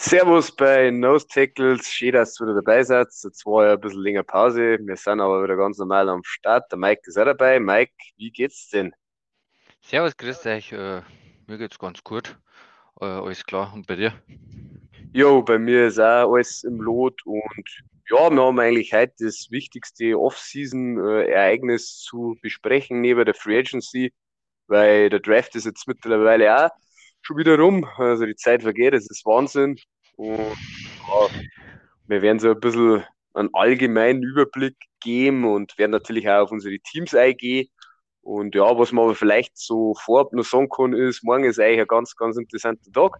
Servus bei Nose Tackles. Schön, dass ihr wieder dabei seid. Jetzt war ja ein bisschen länger Pause. Wir sind aber wieder ganz normal am Start. Der Mike ist auch dabei. Mike, wie geht's denn? Servus, grüß euch. Äh, mir geht's ganz gut. Äh, alles klar. Und bei dir? Jo, bei mir ist auch alles im Lot und ja, wir haben eigentlich heute das wichtigste Off-Season-Ereignis zu besprechen neben der Free Agency, weil der Draft ist jetzt mittlerweile auch schon wieder rum. Also die Zeit vergeht, es ist Wahnsinn. Und ja, wir werden so ein bisschen einen allgemeinen Überblick geben und werden natürlich auch auf unsere Teams eingehen. Und ja, was man aber vielleicht so vorab noch sagen kann, ist, morgen ist eigentlich ein ganz, ganz interessanter Tag.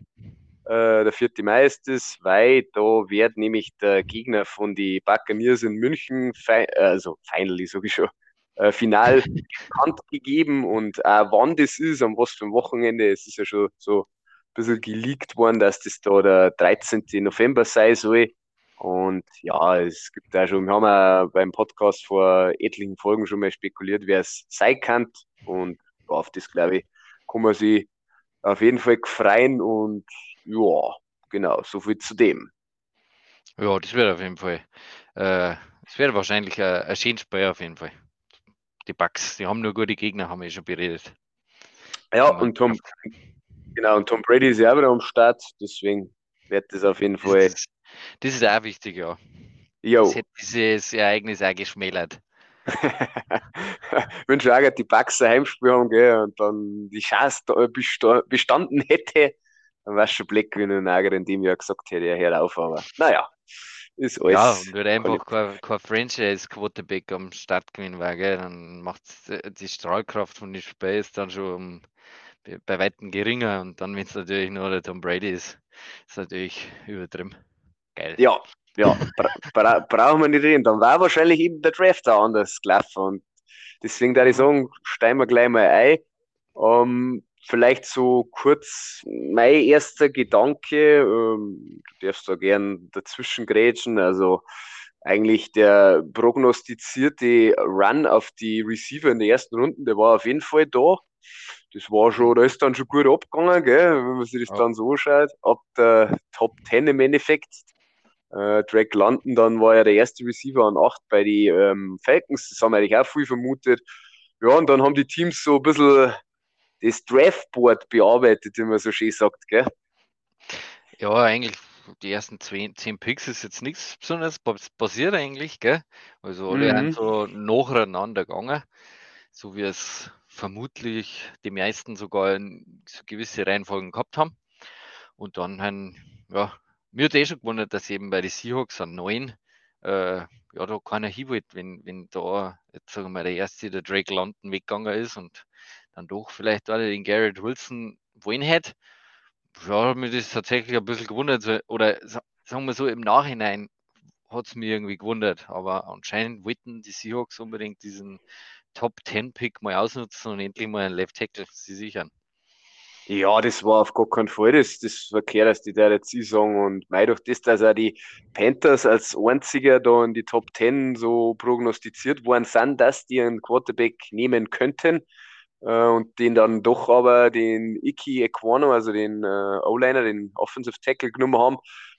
Äh, der 4. Mai ist es, weil da wird nämlich der Gegner von den Buccaneers in München, also finally sage ich schon, äh, final bekannt gegeben und auch wann das ist, an was für ein Wochenende, es ist ja schon so bisschen geleakt worden, dass das da der 13. November sein soll. Und ja, es gibt da schon, wir haben ja beim Podcast vor etlichen Folgen schon mal spekuliert, wer es sein kann. Und auf das, glaube ich, kann man sich auf jeden Fall freuen. Und ja, genau, so viel zu dem. Ja, das wird auf jeden Fall. Äh, es wird wahrscheinlich ein, ein schönes Spiel auf jeden Fall die Bugs, die haben nur gute Gegner, haben wir schon beredet. Ja, und Tom, genau, und Tom Brady ist ja auch wieder am Start, deswegen wird das auf jeden Fall. Das ist, das ist auch wichtig, ja. Jo. Das hätte dieses Ereignis auch geschmälert. Wenn schon auch die Bugs ein Heimspiel haben gell, und dann die Chance bestanden hätte, dann war es schon Black, wenn ein Nager in dem Jahr gesagt hätte, er hört auf, aber naja ist alles. Ja, und wenn einfach kein, kein Franchise-Quarterback am Start gewinnen war, gell, dann macht die Strahlkraft von den Spiel ist dann schon um, bei weitem geringer und dann, wenn es natürlich nur der Tom Brady ist, ist natürlich übertrieben. Geil. Ja, ja, bra bra brauchen wir nicht reden. Dann war wahrscheinlich eben der Draft da anders gelaufen und deswegen würde ich sagen, steigen wir gleich mal ein. Ähm, vielleicht so kurz mein erster Gedanke, ähm, du darfst da gern dazwischen grätschen, also eigentlich der prognostizierte Run auf die Receiver in der ersten Runde, der war auf jeden Fall da. Das war schon, da ist dann schon gut abgegangen, gell, wenn man sich das ja. dann so schaut. Ab der Top 10 im Endeffekt. Äh, Drake London, dann war ja der erste Receiver an 8 bei den ähm, Falcons, das haben wir eigentlich auch viel vermutet. Ja, und dann haben die Teams so ein bisschen das Draftboard bearbeitet, wie man so schön sagt, gell? Ja, eigentlich die ersten zehn, zehn Picks ist jetzt nichts besonders passiert eigentlich, gell? Also alle mhm. sind so nacheinander gegangen, so wie es vermutlich die meisten sogar gewisse Reihenfolgen gehabt haben. Und dann haben, ja, mir hat eh schon gewundert, dass eben bei den Seahawks an neun, äh, ja, da keiner hin wollte, wenn, wenn da, jetzt sagen wir mal, der erste, der Drake London weggegangen ist und dann doch vielleicht alle den Garrett Wilson wollen hätte. Ja, mich das tatsächlich ein bisschen gewundert. Oder sagen wir so, im Nachhinein hat es mir irgendwie gewundert. Aber anscheinend wollten die Seahawks unbedingt diesen Top 10 Pick mal ausnutzen und endlich mal einen Left Tackle sie sichern. Ja, das war auf gar keinen Fall das, das Verkehr, dass die da jetzt sagen. Und mei durch das, dass auch die Panthers als einziger da in die Top 10 so prognostiziert worden sind, dass die einen Quarterback nehmen könnten, äh, und den dann doch aber den Iki Equano, also den äh, O-Liner, den Offensive Tackle genommen haben,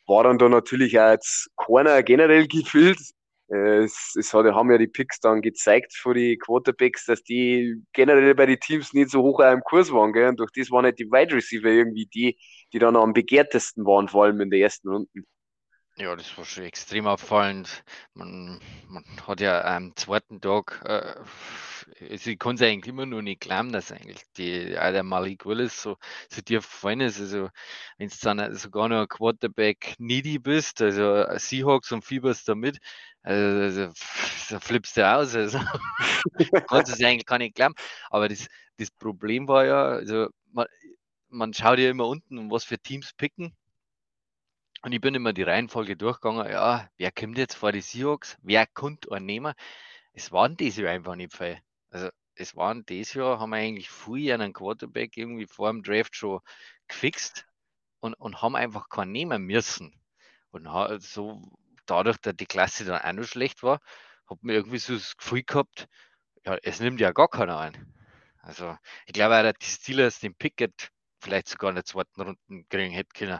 war dann da natürlich auch jetzt keiner generell gefühlt. Äh, es, es hat, haben ja die Picks dann gezeigt für die Quarterbacks, dass die generell bei den Teams nicht so hoch im Kurs waren. Gell? Und durch das waren nicht die Wide Receiver irgendwie die, die dann am begehrtesten waren, vor allem in der ersten Runde. Ja, das war schon extrem auffallend. Man, man hat ja am zweiten Tag, äh, also ich kann es eigentlich immer nur nicht glauben, dass eigentlich die, auch der Malik Willis so, so tief gefallen ist. Also, wenn du dann sogar noch ein Quarterback needy bist, also Seahawks und fieberst damit, also, also da flippst du aus. Also, kannst es eigentlich gar nicht glauben. Aber das, das Problem war ja, also man, man schaut ja immer unten, was für Teams picken. Und ich bin immer die Reihenfolge durchgegangen, ja, wer kommt jetzt vor die Seahawks? Wer kommt einen nehmen? Es waren dieses Jahr einfach nicht viel. Also es waren dieses Jahr, haben wir eigentlich früh einen Quarterback irgendwie vor dem Draft schon gefixt und, und haben einfach keinen nehmen müssen. Und so dadurch, dass die Klasse dann auch noch schlecht war, hat mir irgendwie so das Gefühl gehabt, ja, es nimmt ja gar keiner ein. Also ich glaube auch, dass die Steelers den Picket vielleicht sogar in der zweiten Runde kriegen hätten können.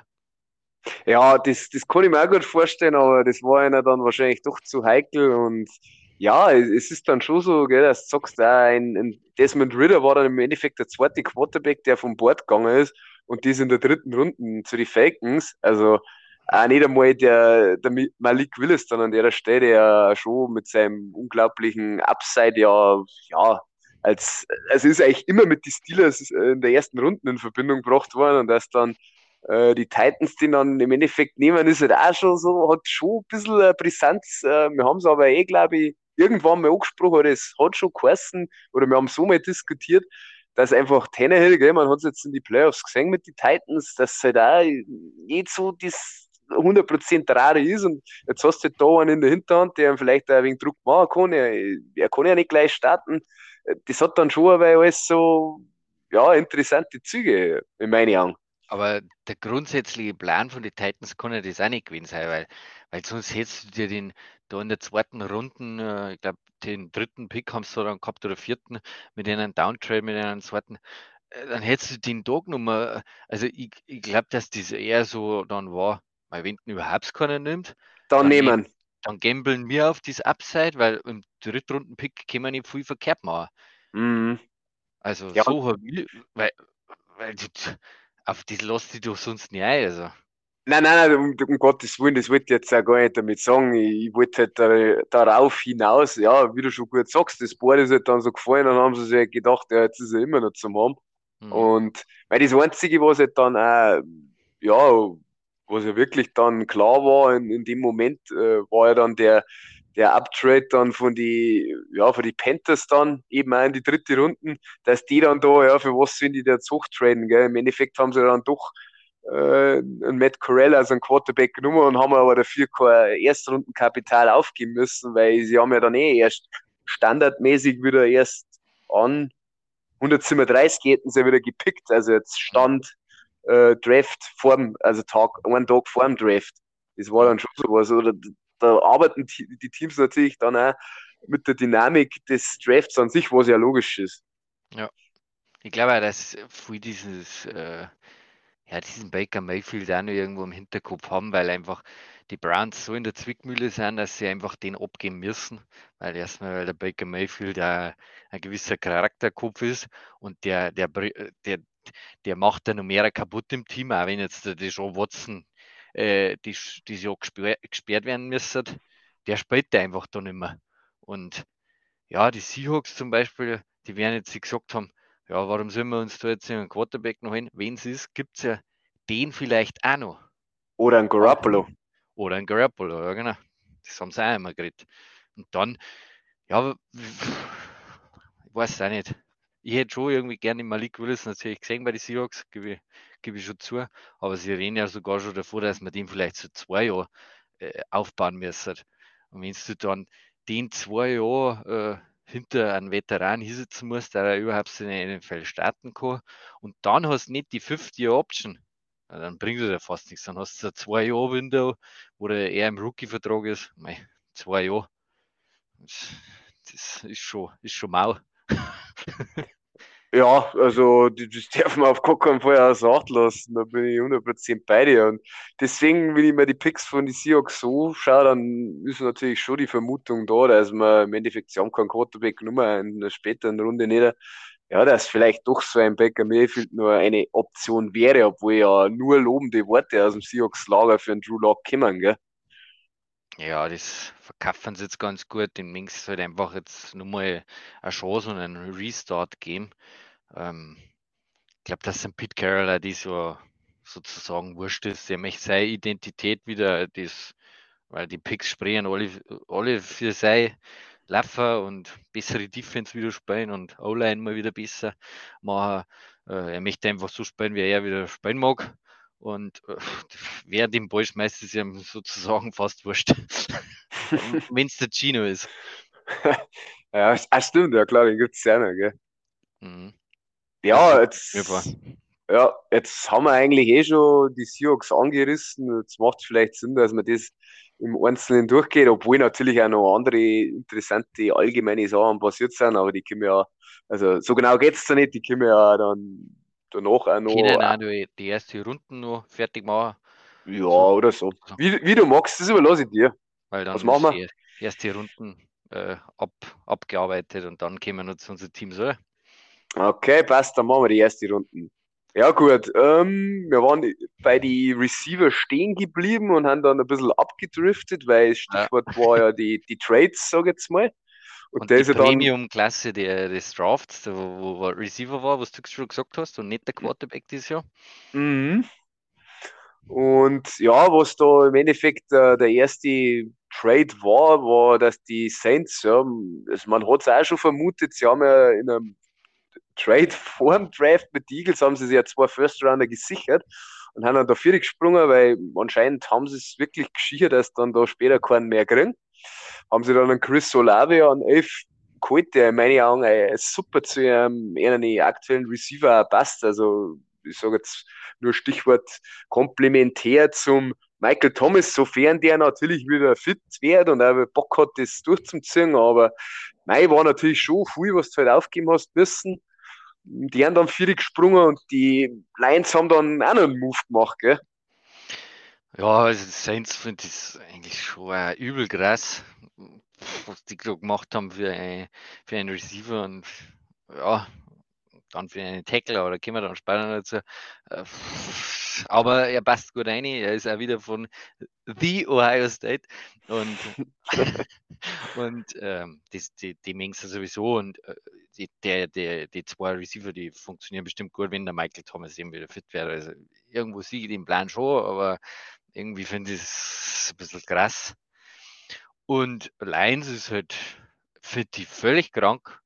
Ja, das, das kann ich mir auch gut vorstellen, aber das war einer dann wahrscheinlich doch zu heikel und ja, es ist dann schon so, gell, dass du sagst, ein, ein Desmond Ritter war dann im Endeffekt der zweite Quarterback, der vom Board gegangen ist und das in der dritten Runde zu den Falcons. Also auch nicht einmal der, der Malik Willis dann an der Stelle, der schon mit seinem unglaublichen Upside ja, ja, als, es ist eigentlich immer mit den Steelers in der ersten Runde in Verbindung gebracht worden und dass dann äh, die Titans den dann im Endeffekt nehmen, ist halt auch schon so, hat schon ein bisschen Brisanz. Äh, wir haben es aber eh, glaube ich, irgendwann mal angesprochen, oder es hat schon geheißen, oder wir haben so mal diskutiert, dass einfach Tannehill, gell, man hat es jetzt in die Playoffs gesehen mit den Titans, dass halt auch nicht so das 100% Rare ist und jetzt hast du halt da einen in der Hinterhand, der vielleicht ein wenig Druck machen kann, er, er kann ja nicht gleich starten, das hat dann schon aber alles so, ja, interessante Züge, in meinen Augen. Aber der grundsätzliche Plan von den Titans kann ja das auch nicht gewesen sein, weil, weil sonst hättest du dir den da in der zweiten Runde, äh, ich glaube, den dritten Pick haben sie dann gehabt oder vierten mit einem Downtrade, mit einem zweiten, äh, dann hättest du den da genommen. Also ich, ich glaube, dass das eher so dann war, weil wenn überhaupt keiner nimmt, dann, dann nehmen. Dann gambeln wir auf das Upside, weil im Drittrunden-Pick können wir nicht viel verkehrt machen. Mhm. Also ja. so habe ich, weil, weil auf das lässt dich doch sonst nicht ein. Also. Nein, nein, nein, um, um, Gottes Willen, das wollte ich jetzt auch gar nicht damit sagen. Ich, ich wollte halt da, darauf hinaus, ja, wie du schon gut sagst, das Board ist halt dann so gefallen, dann haben sie sich halt gedacht, ja, jetzt ist er immer noch zum haben. Mhm. Und weil das Einzige, was halt dann auch, ja, was ja wirklich dann klar war in, in dem Moment, äh, war ja dann der, der Uptrade dann von die, ja, von die Panthers dann eben auch in die dritte Runden, dass die dann da, ja, für was sind die da jetzt hochtraden, gell? Im Endeffekt haben sie dann doch äh, einen Matt Corell als einen Quarterback genommen und haben aber dafür kein Erstrundenkapital aufgeben müssen, weil sie haben ja dann eh erst standardmäßig wieder erst an 137 hätten sie wieder gepickt, also jetzt stand äh, Draft vorm, also Tag, einen Tag vor dem Draft. Das war dann schon sowas. Oder da arbeiten die Teams natürlich dann auch mit der Dynamik des Drafts an sich, was ja logisch ist. Ja. Ich glaube dass viel dieses äh, ja, diesen Baker Mayfield auch noch irgendwo im Hinterkopf haben, weil einfach die Browns so in der Zwickmühle sind, dass sie einfach den abgeben müssen, weil erstmal, weil der Baker Mayfield ein, ein gewisser Charakterkopf ist und der, der, der, der macht dann noch mehr kaputt im Team, auch wenn jetzt der John Watson äh, die, die Jahr gesperrt, gesperrt werden müsste, der spielt der einfach da nicht mehr. Und ja, die Seahawks zum Beispiel, die werden jetzt gesagt haben, ja, warum sollen wir uns da jetzt einen Quarterback noch hin? Wenn es ist, gibt es ja den vielleicht auch noch. Oder ein Garoppolo. Oder ein Garoppolo, ja genau. Das haben sie auch immer geredet. Und dann, ja, ich weiß es auch nicht. Ich hätte schon irgendwie gerne Malik Willis natürlich gesehen bei den Seahawks, gebe gebe ich schon zu. Aber sie reden ja sogar schon davor, dass man den vielleicht so zwei Jahre äh, aufbauen müssen. Und wenn du dann den zwei Jahre äh, hinter einem Veteran hinsetzen muss, der überhaupt in der NFL starten kann. Und dann hast du nicht die 50-Year-Option. dann bringt ja fast nichts. Dann hast du ein Zwei-Jahr-Window, wo der eher im Rookie-Vertrag ist. Mei, zwei Jahre. Das, das, ist schon, ist schon mau. Ja, also das darf man auf gar keinen Fall außer Acht lassen. Da bin ich 100% bei dir. Und deswegen, wenn ich mir die Picks von den Seahawks so schaue, dann ist natürlich schon die Vermutung da, dass man im Endeffekt, sie haben keinen Quarterback genommen in der späteren Runde nicht. Ja, dass vielleicht doch so ein Baker Mayfield nur eine Option wäre, obwohl ja nur lobende Worte aus dem Seahawks-Lager für einen Drew Lock kommen, gell? Ja, das verkaufen sie jetzt ganz gut. Den Minx halt einfach jetzt nochmal eine Chance und einen Restart geben. Ähm, ich glaube, dass ein Pete Carroll die so sozusagen wurscht ist. Er möchte seine Identität wieder, das, weil die Picks sprechen alle, alle für sein Laufen und bessere Defense wieder spielen und O-Line mal wieder besser machen. Äh, er möchte einfach so spielen, wie er wieder spielen mag. Und äh, wer den Ball schmeißt, ist ihm sozusagen fast wurscht. Wenn es der Gino ist. ja, ah, stimmt, ja klar, den gibt es ja noch, gell? Mhm. Ja, jetzt, ja, jetzt haben wir eigentlich eh schon die Seahawks angerissen. Jetzt macht es vielleicht Sinn, dass man das im Einzelnen durchgeht, obwohl natürlich auch noch andere interessante allgemeine Sachen passiert sind, aber die können ja, also so genau geht es da nicht, die können ja dann danach auch noch. Können auch die, die erste Runde noch fertig machen. Ja, so. oder so. Wie, wie du magst, das überlasse ich dir. Weil dann Was machen wir? die Runden äh, ab, abgearbeitet und dann kommen wir noch zu unseren Teams, oder? Okay, passt, dann machen wir die erste Runde. Ja, gut. Ähm, wir waren bei die Receiver stehen geblieben und haben dann ein bisschen abgedriftet, weil das Stichwort ja. war ja die, die Trades, sag ich jetzt mal. Und, und die Premium-Klasse des Drafts, wo, wo, Receiver war, was du schon gesagt hast, und nicht der Quarterback dieses Jahr. Mhm. Und ja, was da im Endeffekt äh, der erste Trade war, war, dass die Saints, ja, also man hat es auch schon vermutet, sie haben ja in einem Trade vor dem Draft mit Eagles haben sie sich ja zwei First Rounder gesichert und haben dann da vier gesprungen, weil anscheinend haben sie es wirklich geschiert, dass dann da später keinen mehr kriegen. Haben sie dann einen Chris Solave an elf geholt, der in meinen Augen super zu einen aktuellen Receiver passt. Also ich sage jetzt nur Stichwort komplementär zum Michael Thomas, sofern der natürlich wieder fit wird und auch Bock hat, das durchzuziehen. Aber nein, war natürlich schon viel, was du halt aufgeben hast müssen. Die haben dann vier gesprungen und die Lions haben dann auch noch einen Move gemacht, gell? Ja, also Saints finde ich eigentlich schon äh, übel krass, was die gemacht haben für, ein, für einen Receiver und ja, dann für einen Tackler, oder können wir dann später dazu. Äh, aber er passt gut rein. Er ist auch wieder von The Ohio State und, und ähm, das, die, die Mengste sowieso und äh, die, der, der, die zwei Receiver, die funktionieren bestimmt gut, wenn der Michael Thomas eben wieder fit wäre. Also irgendwo sehe ich den Plan schon, aber irgendwie finde ich es ein bisschen krass. Und Lions ist halt für die völlig krank,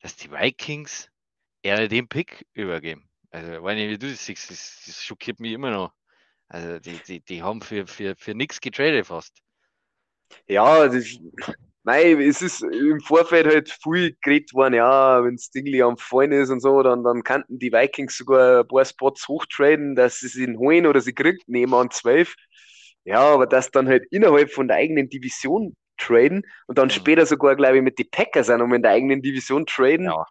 dass die Vikings eher den Pick übergeben. Also, wenn ich, wie du das siehst, das, das schockiert mich immer noch. Also, die, die, die haben für, für, für nichts getradet fast. Ja, das, nein, es ist im Vorfeld halt viel geredet worden, ja, wenn Stingley am Fallen ist und so, dann, dann könnten die Vikings sogar ein paar Spots hochtraden, dass sie ihn holen oder sie kriegt, nehmen an 12. Ja, aber das dann halt innerhalb von der eigenen Division traden und dann mhm. später sogar, glaube ich, mit den Packers auch noch in der eigenen Division traden. Ja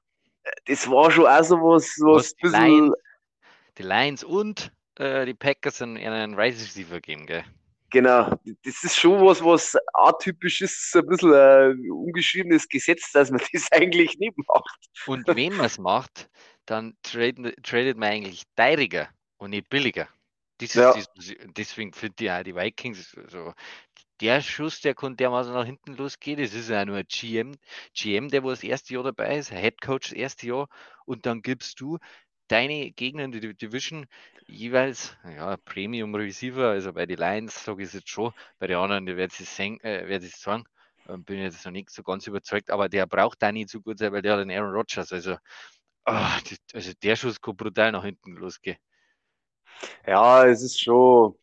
das war schon auch so was, was die, Lions, die Lions und äh, die Packers einen, einen Rise Receiver geben, gell? Genau, das ist schon was, was atypisch ist, ein bisschen ein ungeschriebenes Gesetz, dass man das eigentlich nicht macht. Und wenn man es macht, dann traden, tradet man eigentlich teuriger und nicht billiger. Das ist, ja. das, deswegen finde ich auch die Vikings, also der Schuss, der kann dermaßen nach hinten losgehen. Es ist ja nur ein GM, GM, der wo das erste Jahr dabei ist, Head Coach das erste Jahr und dann gibst du deine Gegner in die Division jeweils ja, Premium Receiver, also bei den Lions sage ich es jetzt schon, bei den anderen, die werden es äh, sagen, ähm, bin ich jetzt noch nicht so ganz überzeugt, aber der braucht da nicht so gut sein, weil der hat einen Aaron Rodgers, also, oh, also der Schuss kann brutal nach hinten losgehen. Ja, es ist schon,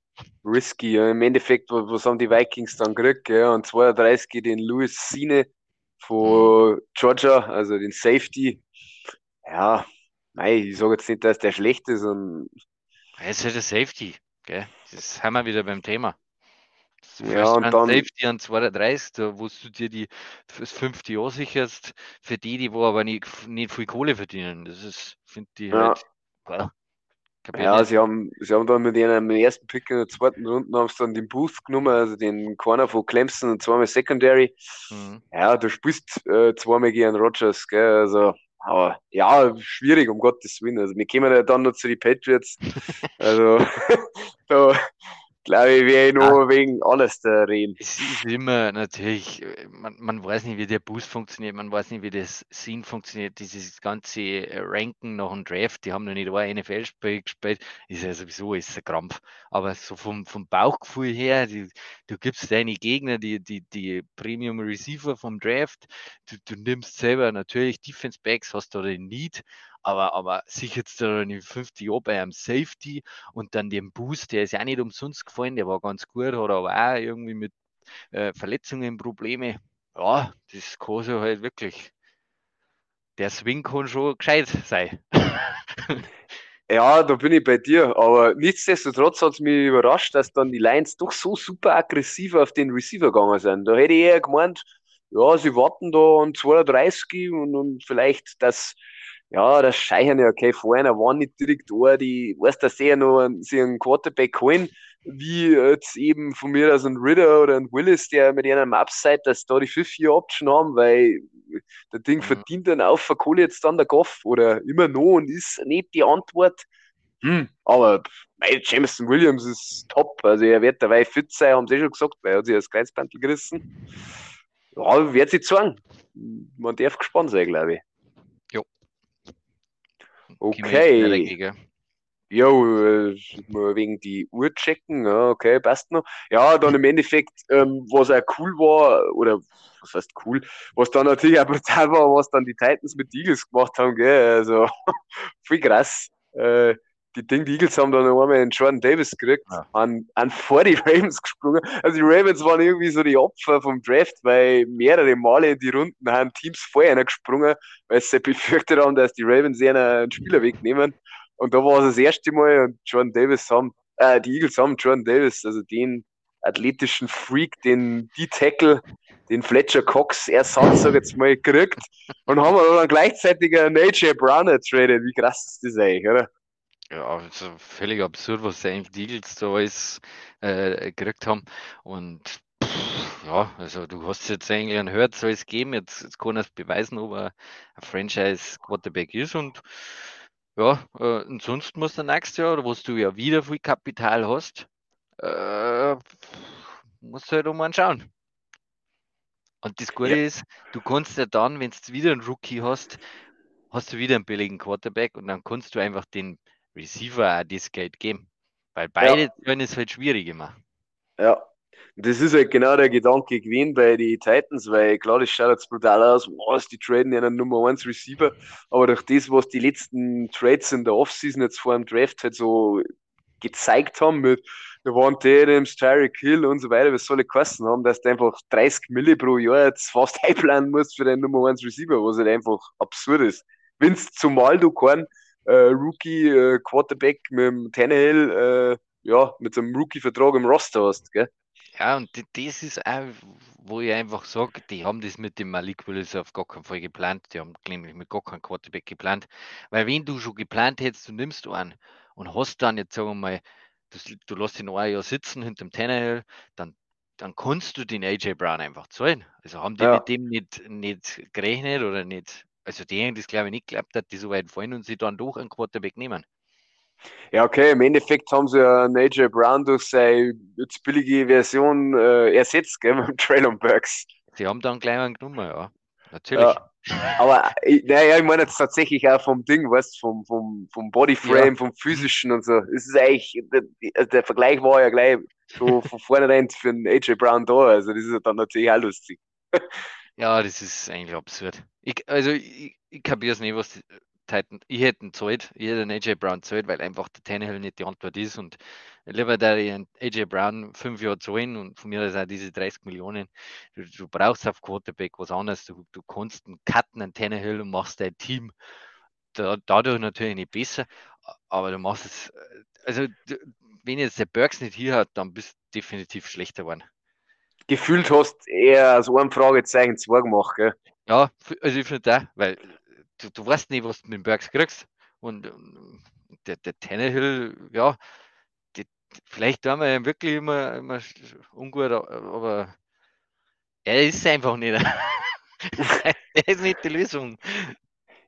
risky. Im Endeffekt, was haben die Vikings dann gekriegt? Ja? Und 32 den Louis Sine von Georgia, also den Safety. Ja, nein, ich sage jetzt nicht, dass der schlecht ist. Und er ist ja der Safety, gell? Das haben wir wieder beim Thema. ja, und dann Safety an 32, da wo du dir die das fünfte Jahr sicherst, für die, die wo aber nicht, nicht viel Kohle verdienen. Das ist, finde ich ja. halt, well, ja, sie haben, sie haben dann mit ihrem ersten Pick in der zweiten Runde haben sie dann den Boost genommen, also den Corner von Clemson und zweimal Secondary. Mhm. Ja, du spielst äh, zweimal gegen Rogers, gell, also, aber ja, schwierig, um Gottes Willen. Also, wir kommen ja dann noch zu den Patriots. also, da, glaube ich, wäre ich nur ja. wegen alles da reden. Es ist immer natürlich, man, man weiß nicht, wie der Boost funktioniert, man weiß nicht, wie das Sinn funktioniert, dieses ganze Ranken nach dem Draft, die haben noch nicht ein NFL-Spiel gespielt, ist ja sowieso ist ein Krampf. Aber so vom, vom Bauchgefühl her, die, du gibst deine Gegner die, die, die Premium Receiver vom Draft, du, du nimmst selber natürlich Defense Backs, hast du den Need, aber, aber sich jetzt in 50 Jahren bei einem Safety und dann den Boost, der ist ja nicht umsonst gefallen, der war ganz gut, hat aber auch irgendwie mit äh, Verletzungen Probleme. Ja, das kann so halt wirklich. Der Swing kann schon gescheit sein. Ja, da bin ich bei dir. Aber nichtsdestotrotz hat es mich überrascht, dass dann die Lions doch so super aggressiv auf den Receiver gegangen sind. Da hätte ich eher gemeint, ja, sie warten da an 32 und, und vielleicht, dass ja, das scheichern ja, okay, vorher waren nicht direkt da, die, weißt du, sie ja noch einen, sie einen Quarterback holen, wie jetzt eben von mir aus ein Ritter oder ein Willis, der mit einem Upside, dass da die 5-4-Option haben, weil der Ding mhm. verdient dann auf für Kohle jetzt dann der Goff oder immer noch und ist nicht die Antwort. Hm, aber mein Jameson Williams ist top. Also er wird dabei fit sein, haben sie schon gesagt, weil er hat sich das Kreuzbandel gerissen. Ja, wird sich zeigen. Man darf gespannt sein, glaube ich. Okay. Jo, äh, wegen die Uhr checken, ja, okay, passt noch. Ja, dann im Endeffekt, ähm, was auch cool war, oder was heißt cool, was dann natürlich auch brutal war, was dann die Titans mit Eagles gemacht haben, gell, also viel krass. Äh, die Ding, die Eagles haben dann noch einmal einen Jordan Davis gekriegt, ja. an, an vor die Ravens gesprungen. Also die Ravens waren irgendwie so die Opfer vom Draft, weil mehrere Male in die Runden haben Teams vorher gesprungen, weil sie befürchtet haben, dass die Ravens einen Spieler wegnehmen. Und da war es das erste Mal und Jordan Davis haben, äh, die Eagles haben Jordan Davis, also den athletischen Freak, den die Tackle, den Fletcher Cox Ersatz, sag jetzt mal, gekriegt und haben dann gleichzeitig einen AJ Brown ertradet. Wie krass ist das eigentlich, oder? Ja, also völlig absurd, was die Eagles da alles äh, gekriegt haben. Und pff, ja, also du hast jetzt eigentlich ein Hört, soll es geben. Jetzt, jetzt kann er es beweisen, ob er ein Franchise-Quarterback ist. Und ja, äh, ansonsten muss der nächste Jahr, wo du ja wieder viel Kapital hast, äh, musst du halt um anschauen. Und das Gute ja. ist, du kannst ja dann, wenn du wieder einen Rookie hast, hast du wieder einen billigen Quarterback und dann kannst du einfach den Receiver auch das Geld geben. Weil beide ja. können es halt schwierig machen. Ja, das ist halt genau der Gedanke gewesen bei den Titans, weil klar, das schaut jetzt brutal aus, was die traden einen Nummer 1 Receiver, aber durch das, was die letzten Trades in der Offseason jetzt vor dem Draft halt so gezeigt haben mit Devontae Adams, Tyreek Hill und so weiter, was soll kosten haben, dass du einfach 30 Milli pro Jahr jetzt fast einplanen musst für den Nummer 1 Receiver, was halt einfach absurd ist. Wenn zumal du keinen äh, Rookie äh, Quarterback mit dem Tannehill, äh, ja, mit einem Rookie-Vertrag im Roster hast, gell? Ja, und das ist auch, wo ich einfach sage, die haben das mit dem Malik Willis auf gar keinen Fall geplant. Die haben nämlich mit gar keinem Quarterback geplant. Weil wenn du schon geplant hättest, du nimmst einen und hast dann jetzt, sagen wir mal, das, du lässt ihn ein Jahr sitzen hinter dem Tannehill, dann, dann kannst du den AJ Brown einfach zahlen. Also haben die ja. mit dem nicht, nicht gerechnet oder nicht also die haben das glaube ich nicht geglaubt, dass die so weit fallen und sie dann doch einen Quarterback nehmen. Ja, okay, im Endeffekt haben sie ja AJ Brown durch seine jetzt billige Version äh, ersetzt, gell, mit Traylon Burks. Sie haben dann gleich einen genommen, ja. Natürlich. Ja, aber naja, ich meine jetzt tatsächlich auch vom Ding, weißt vom, vom, vom Bodyframe, ja. vom physischen und so. Es ist eigentlich, der, der, Vergleich war ja gleich so von vornherein für einen AJ Brown da. Also das ist dann natürlich auch lustig. Ja, das ist eigentlich absurd. Ich, also ich, ich kapiere es nicht, was die Titan, ich hätte ihn zahlt, ich hätte AJ Brown zahlt, weil einfach der Tannehill nicht die Antwort ist und lieber der AJ Brown fünf Jahre zahlen und von mir aus auch diese 30 Millionen. Du, du brauchst auf Quarterback was anderes, du, du kannst einen Cutten, einen Tannehill und machst dein Team da, dadurch natürlich nicht besser, aber du machst es, also wenn jetzt der Burks nicht hier hat, dann bist du definitiv schlechter geworden gefühlt hast, eher als ein Fragezeichen zwei gemacht. Gell? Ja, also ich finde da, weil du, du weißt nicht, was du mit dem Bergs kriegst. Und der, der Tannehill, ja, die, vielleicht tun wir wirklich immer, immer ungut, aber er ist einfach nicht. er ist nicht die Lösung.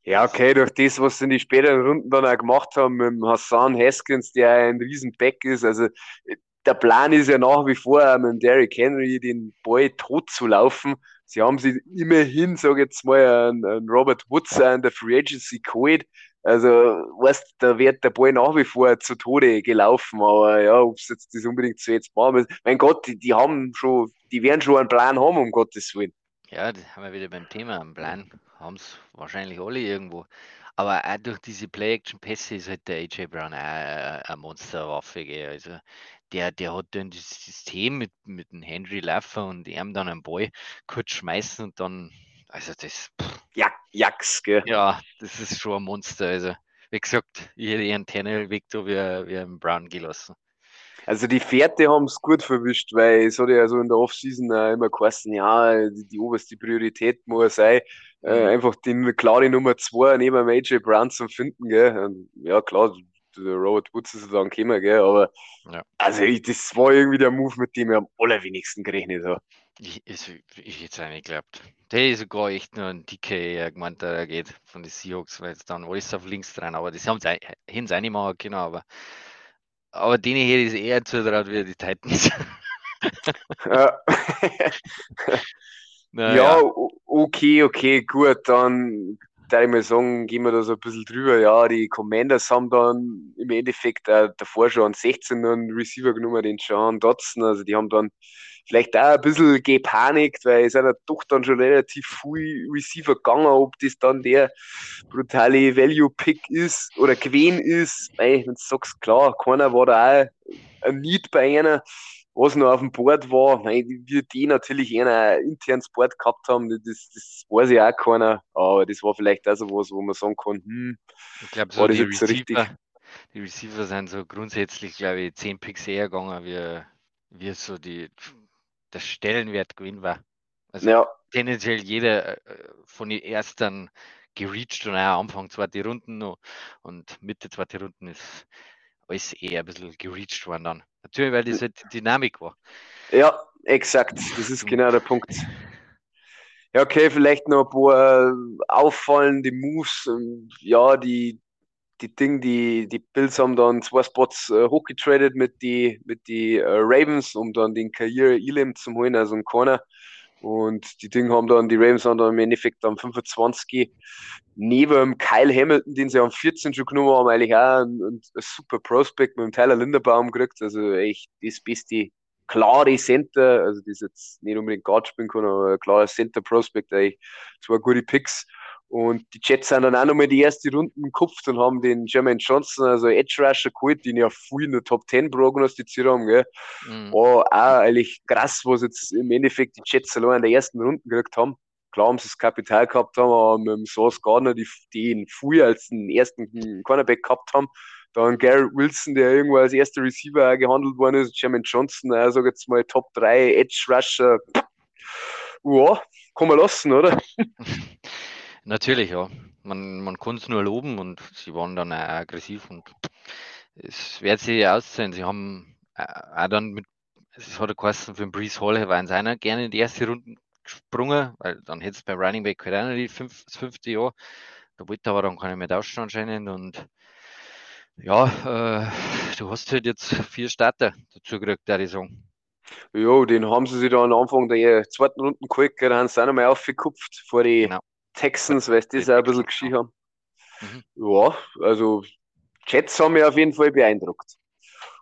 Ja, okay, durch das, was sie in die späteren Runden dann auch gemacht haben, mit Hassan Haskins, der ein Riesenback ist, also der Plan ist ja nach wie vor, mit Derrick Henry den Ball tot zu laufen. Sie haben sich immerhin, sage ich jetzt mal, einen, Robert Woods an der Free Agency geholt. Also, weißt, da wird der Ball nach wie vor zu Tode gelaufen, aber ja, ob es jetzt das unbedingt so jetzt machen Mein Gott, die, die haben schon, die werden schon einen Plan haben, um Gottes Willen. Ja, da haben wir wieder beim Thema. Einen Plan haben es wahrscheinlich alle irgendwo. Aber auch durch diese Play-Action-Pässe ist halt der AJ Brown auch eine Monsterwaffe. Also der, der hat dann das System mit, mit dem Henry Laffer und ihm dann einen Ball kurz schmeißen und dann, also das. Ja, Jacks, gell? Ja, das ist schon ein Monster. Also, wie gesagt, ich hätte ihren weg da wie, wie einen Brown gelassen. Also die Fährte haben es gut verwischt, weil es hat ja so in der Offseason äh, immer geheißen, ja, die, die, oberste Priorität muss sein, Äh, mhm. einfach die klare Nummer 2 neben AJ Brown zu finden, gell? Und ja, klar, der Robert Woods ist dann gekommen, gell? Aber ja. also ich, das war irgendwie der Move, mit dem ich am allerwenigsten gerechnet habe. Ich, ich, ich hätte es auch nicht geglaubt. Der ist sogar echt nur ein DK gemeint, der geht von den Seahawks, weil jetzt dann alles auf links dran. Aber das haben sie hin nicht machen können, aber, aber denen hätte ich es eher zutraut wie die Titans. ja. naja. ja, okay, okay, gut, dann da ich mal sagen, gehen wir da so ein bisschen drüber. Ja, die Commanders haben dann im Endeffekt äh, davor schon einen 16 einen Receiver genommen, den Sean Dotson. Also die haben dann vielleicht auch ein bisschen gepanikt, weil es sind ja doch dann schon relativ viel Receiver gegangen, ob das dann der brutale Value-Pick ist oder gewesen ist. Wenn du sagst, klar, keiner war da auch ein Need bei einer was noch auf dem Board war, weil wir die natürlich eher internes Board gehabt haben, das, das weiß ich auch keiner, aber das war vielleicht auch so was, wo man sagen kann, hm, ich glaube, so die Receiver, richtig? die Receiver sind so grundsätzlich, glaube ich, 10 Picks eher gegangen, wie, wie so die, der Stellenwert gewinn war. Also ja. tendenziell jeder äh, von den ersten gereached und auch Anfang zweite Runden noch und Mitte zweite Runden ist alles eher ein bisschen gereached worden dann. Natürlich, weil das halt Dynamik war. Ja, exakt. Das ist genau der Punkt. Ja, okay, vielleicht noch ein paar äh, auffallende Moves. Ähm, ja, die, die Ding, die, die Bills haben dann zwei Spots äh, hochgetradet mit die, mit die äh, Ravens, um dann den Karriere Elam zu holen, also ein Corner. Und die Dinge haben dann, die Ravens haben dann im Endeffekt am 25 neben Kyle Hamilton, den sie am 14 schon genommen haben, eigentlich auch ein, ein super Prospect mit dem Tyler Linderbaum gekriegt. Also echt das beste klare Center, also das jetzt nicht unbedingt Guard spielen kann, aber ein klarer Center Prospect, eigentlich zwei gute Picks. Und die Jets sind dann auch nochmal die erste Runde gekupft und haben den Jermaine Johnson, also Edge Rusher, geholt, den ja viel in der Top 10 prognostiziert haben. Gell. Mhm. War auch eigentlich krass, was jetzt im Endeffekt die Jets allein in der ersten Runde gekriegt haben. Klar haben sie das Kapital gehabt haben, aber mit dem Sauce Gardner, die, die ihn früher als den ersten Cornerback gehabt haben. Dann Garrett Wilson, der irgendwo als erster Receiver gehandelt worden ist, Jermaine Johnson, also jetzt mal Top 3 Edge Rusher. Ja, kann man lassen, oder? Natürlich, ja. Man, man kann es nur loben und sie waren dann auch aggressiv und es wird sich aussehen. Sie haben äh, auch dann mit, es hat geheißen, für den Breeze Hall waren sie einer gerne in die erste Runde gesprungen, weil dann hätte es beim Running Back halt auch noch die fünf, das fünfte Jahr. Da wollte aber dann keine mehr tauschen anscheinend und ja, äh, du hast halt jetzt vier Starter dazu gekriegt, der ich sagen. Ja, den haben sie sich da am Anfang der zweiten Runde geholt, da haben sie auch nochmal aufgekupft vor die genau. Texans, weil sie das auch ein bisschen geschehen haben. Mhm. Ja, also Jets haben mich auf jeden Fall beeindruckt.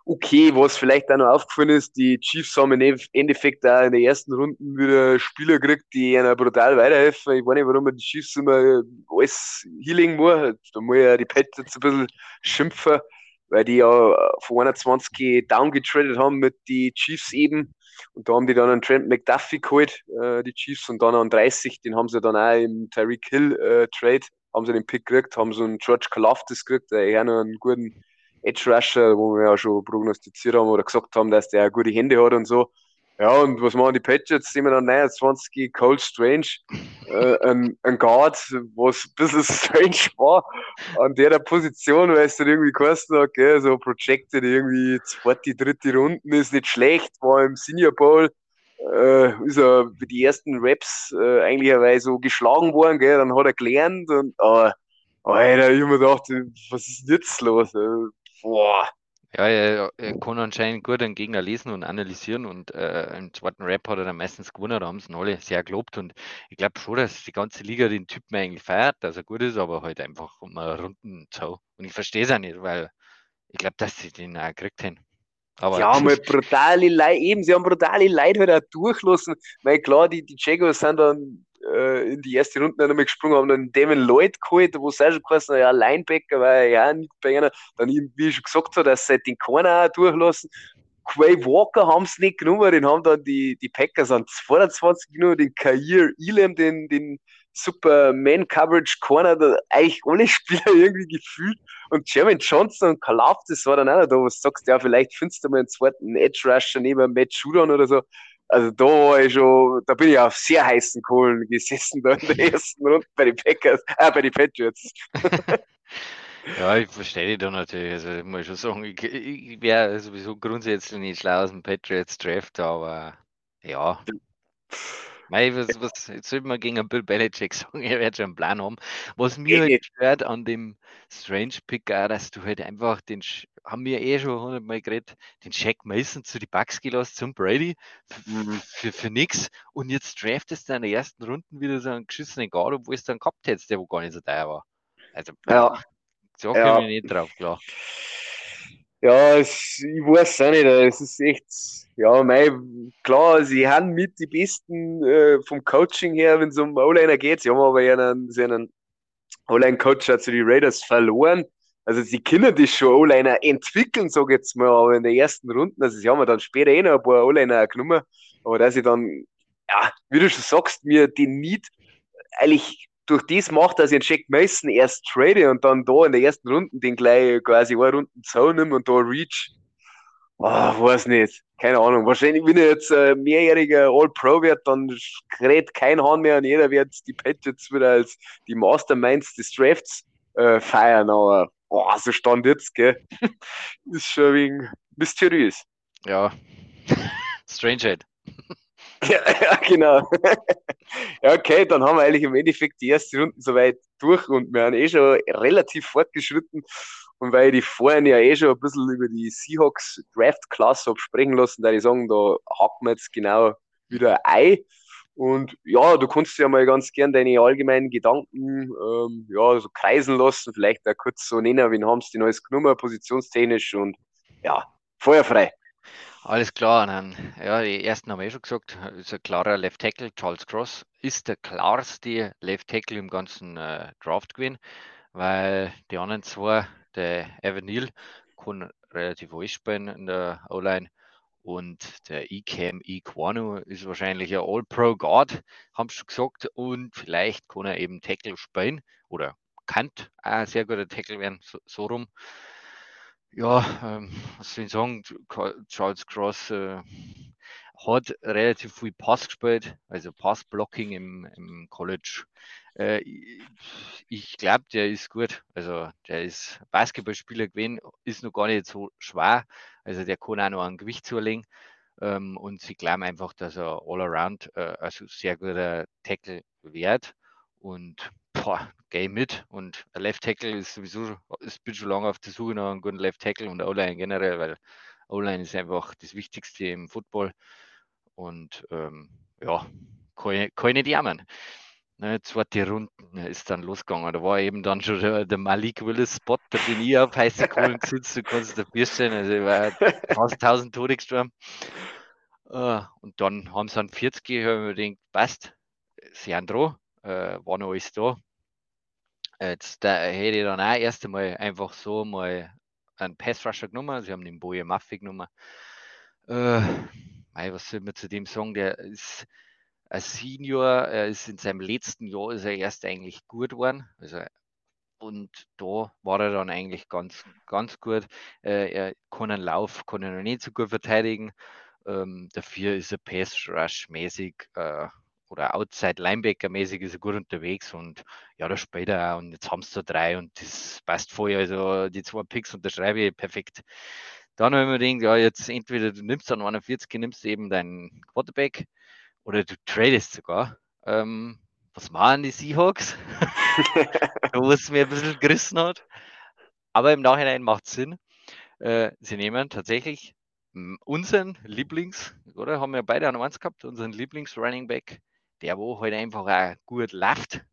Okay, was vielleicht auch noch aufgefallen ist, die Chiefs haben im Endeffekt auch in der ersten Runde wieder Spieler gekriegt, die ihnen brutal weiterhelfen. Ich weiß nicht, warum man die Chiefs immer alles healing muss. Da muss ich ja die Patriots ein bisschen schimpfen, weil die ja von 21 downgetradet haben mit den Chiefs eben. Und da haben die dann einen Trent McDuffie geholt, äh, die Chiefs, und dann an 30, den haben sie dann auch im Tyreek Hill äh, Trade, haben sie den Pick gekriegt, haben so einen George Kalafdis gekriegt, der eher noch einen guten Edge Rusher, wo wir ja schon prognostiziert haben oder gesagt haben, dass der gute Hände hat und so. Ja, und was machen die Patriots? Wir dann 29 Cold Strange, äh, ein, ein Guard, was ein bisschen strange war an der Position, weil es dann irgendwie geheißen hat, gell, so projected irgendwie zweite, dritte Runden ist nicht schlecht, war im Senior Bowl, äh, ist er für die ersten Raps äh, eigentlich so geschlagen worden, gell, dann hat er gelernt und, aber, Alter, ich hab mir gedacht, was ist jetzt los? Äh, boah, ja, er, er kann anscheinend gut einen Gegner lesen und analysieren und äh, im zweiten Rap hat er dann meistens gewonnen, da haben sie ihn alle sehr gelobt und ich glaube schon, dass die ganze Liga den Typen eigentlich feiert, dass er gut ist, aber halt einfach um einen runden Zau. Und ich verstehe es auch nicht, weil ich glaube, dass sie den auch gekriegt haben. Aber ja, mal brutale Leute, eben, sie haben brutale Leute halt auch durchlassen, weil klar, die, die Jaguars sind dann äh, in die erste Runde nochmal gesprungen, haben dann Devin Lloyd geholt, wo es auch schon geheißen ja, Linebacker war ja nicht bei einer. Dann, wie ich schon gesagt habe, dass sie den Corner auch durchlassen. Quay Walker haben es nicht genommen, den haben dann die, die Packers an 22 genommen, den Kair Elam, den, den super Man-Coverage Corner, da eigentlich alle Spieler irgendwie gefühlt. Und Jermaine Johnson und Kalaf, das war dann auch noch da, was du sagst, ja, vielleicht findest du mal einen zweiten Edge Rusher neben Matt Judon oder so. Also da war ich schon, da bin ich auf sehr heißen Kohlen gesessen da in der ersten Runde bei den Packers, äh, bei den Patriots. ja, ich verstehe dich da natürlich. Also ich muss schon sagen, ich, ich wäre sowieso grundsätzlich nicht schlau aus dem Patriots Draft, aber ja. Mei, was, was, jetzt sollte man gegen einen Bill Belichick sagen, er wird schon einen Plan haben. Was mir halt stört an dem Strange Pick auch, dass du halt einfach den, haben wir eh schon hundertmal geredet, den Shaq Mason zu die Bucks gelassen zum Brady mhm. für, für nix und jetzt draftest du in der ersten Runde wieder so einen geschissenen Guard, obwohl es dann gehabt hättest, der wo gar nicht so teuer war. Also, ja. so ja. ich nicht drauf, klar. Ja, ich weiß auch nicht, es ist echt ja, mei, klar, sie haben mit die Besten äh, vom Coaching her, wenn es um O-Liner geht. Sie haben aber einen, einen O-Line-Coach zu den Raiders verloren. Also sie können das schon O-Liner entwickeln, sage ich jetzt mal, aber in der ersten Runde, also sie haben dann später eh noch ein paar O-Liner genommen, aber dass ich dann, ja, wie du schon sagst, mir den Need eigentlich durch das macht, dass ich einen Jack Mason erst trade und dann da in der ersten Runde den gleich quasi eine Runden Zaun nehme und da Reach Oh, weiß nicht. Keine Ahnung. Wahrscheinlich, wenn er jetzt äh, mehrjähriger All-Pro wird, dann kräht kein Hahn mehr und jeder wird die Patriots wieder als die Masterminds des Drafts äh, feiern. Aber oh, so stand jetzt, gell? ist schon ein wenig mysteriös. Ja. Strangehead. Ja, ja, genau. ja, okay, dann haben wir eigentlich im Endeffekt die erste Runde soweit durch und wir haben eh schon relativ fortgeschritten. Und weil ich die vorhin ja eh schon ein bisschen über die Seahawks Draft Class habe sprechen lassen, da ich sagen, da hacken wir jetzt genau wieder ein. Und ja, du kannst ja mal ganz gern deine allgemeinen Gedanken ähm, ja, so kreisen lassen, vielleicht auch kurz so nennen, wen haben sie die neues genommen, positionstechnisch und ja, feuerfrei. Alles klar, dann, ja, die ersten haben wir eh schon gesagt, ist ein klarer Left Tackle, Charles Cross ist der klarste Left Tackle im ganzen äh, Draft gewesen, weil die anderen zwei der Evan Neal kann relativ alles spielen in der O-Line. Und der Ecam Equano ist wahrscheinlich ein All-Pro Guard, haben sie schon gesagt. Und vielleicht kann er eben Tackle spielen oder kann ein sehr guter Tackle werden, so, so rum. Ja, ähm, was soll ich sagen? Charles Cross äh, hat relativ viel Pass gespielt, also Passblocking im, im College äh, ich glaube, der ist gut. Also der ist Basketballspieler gewesen, ist noch gar nicht so schwer. Also der kann auch noch ein Gewicht zulegen. Ähm, und sie glauben einfach, dass er all around äh, also sehr guter Tackle wird. Und boah, geh mit. Und ein Left Tackle ist sowieso, ich bin schon lange auf der Suche nach einem guten Left Tackle und O-Line generell, weil O-Line ist einfach das Wichtigste im Football. Und ähm, ja, ich nicht jammern ne, zweite Runden ist dann losgegangen. Da war eben dann schon der, der Malik Willis Spot, da bin ich auf heiße Kohlen gesetzt, du kannst dir vorstellen, also ich war fast 1000 Tode gestorben. Uh, und dann haben sie an 40 haben wir gedacht, passt, dran, uh, war noch alles da. Jetzt da hätte ich dann auch erst einmal einfach so mal einen Passrusher genommen, sie haben den Boje Maffi genommen. Uh, was soll man zu dem sagen, der ist als Senior, er ist in seinem letzten Jahr ist er erst eigentlich gut geworden. Also, und da war er dann eigentlich ganz, ganz gut. Äh, er kann einen Lauf, kann er noch nicht so gut verteidigen. Ähm, dafür ist er Pass Rush mäßig äh, oder Outside Linebacker mäßig ist er gut unterwegs und ja, da später auch. Und jetzt haben sie da drei und das passt voll. Also die zwei Picks unterschreibe ich perfekt. Dann haben wir gedacht, ja, jetzt entweder du nimmst dann 41, nimmst eben deinen Quarterback oder du tradest sogar. Ähm, was machen die Seahawks? Wo es mir ein bisschen gerissen hat. Aber im Nachhinein macht es Sinn. Äh, sie nehmen tatsächlich unseren Lieblings, oder haben wir beide an eins gehabt, unseren Lieblings-Running Back, der wo halt einfach auch gut läuft.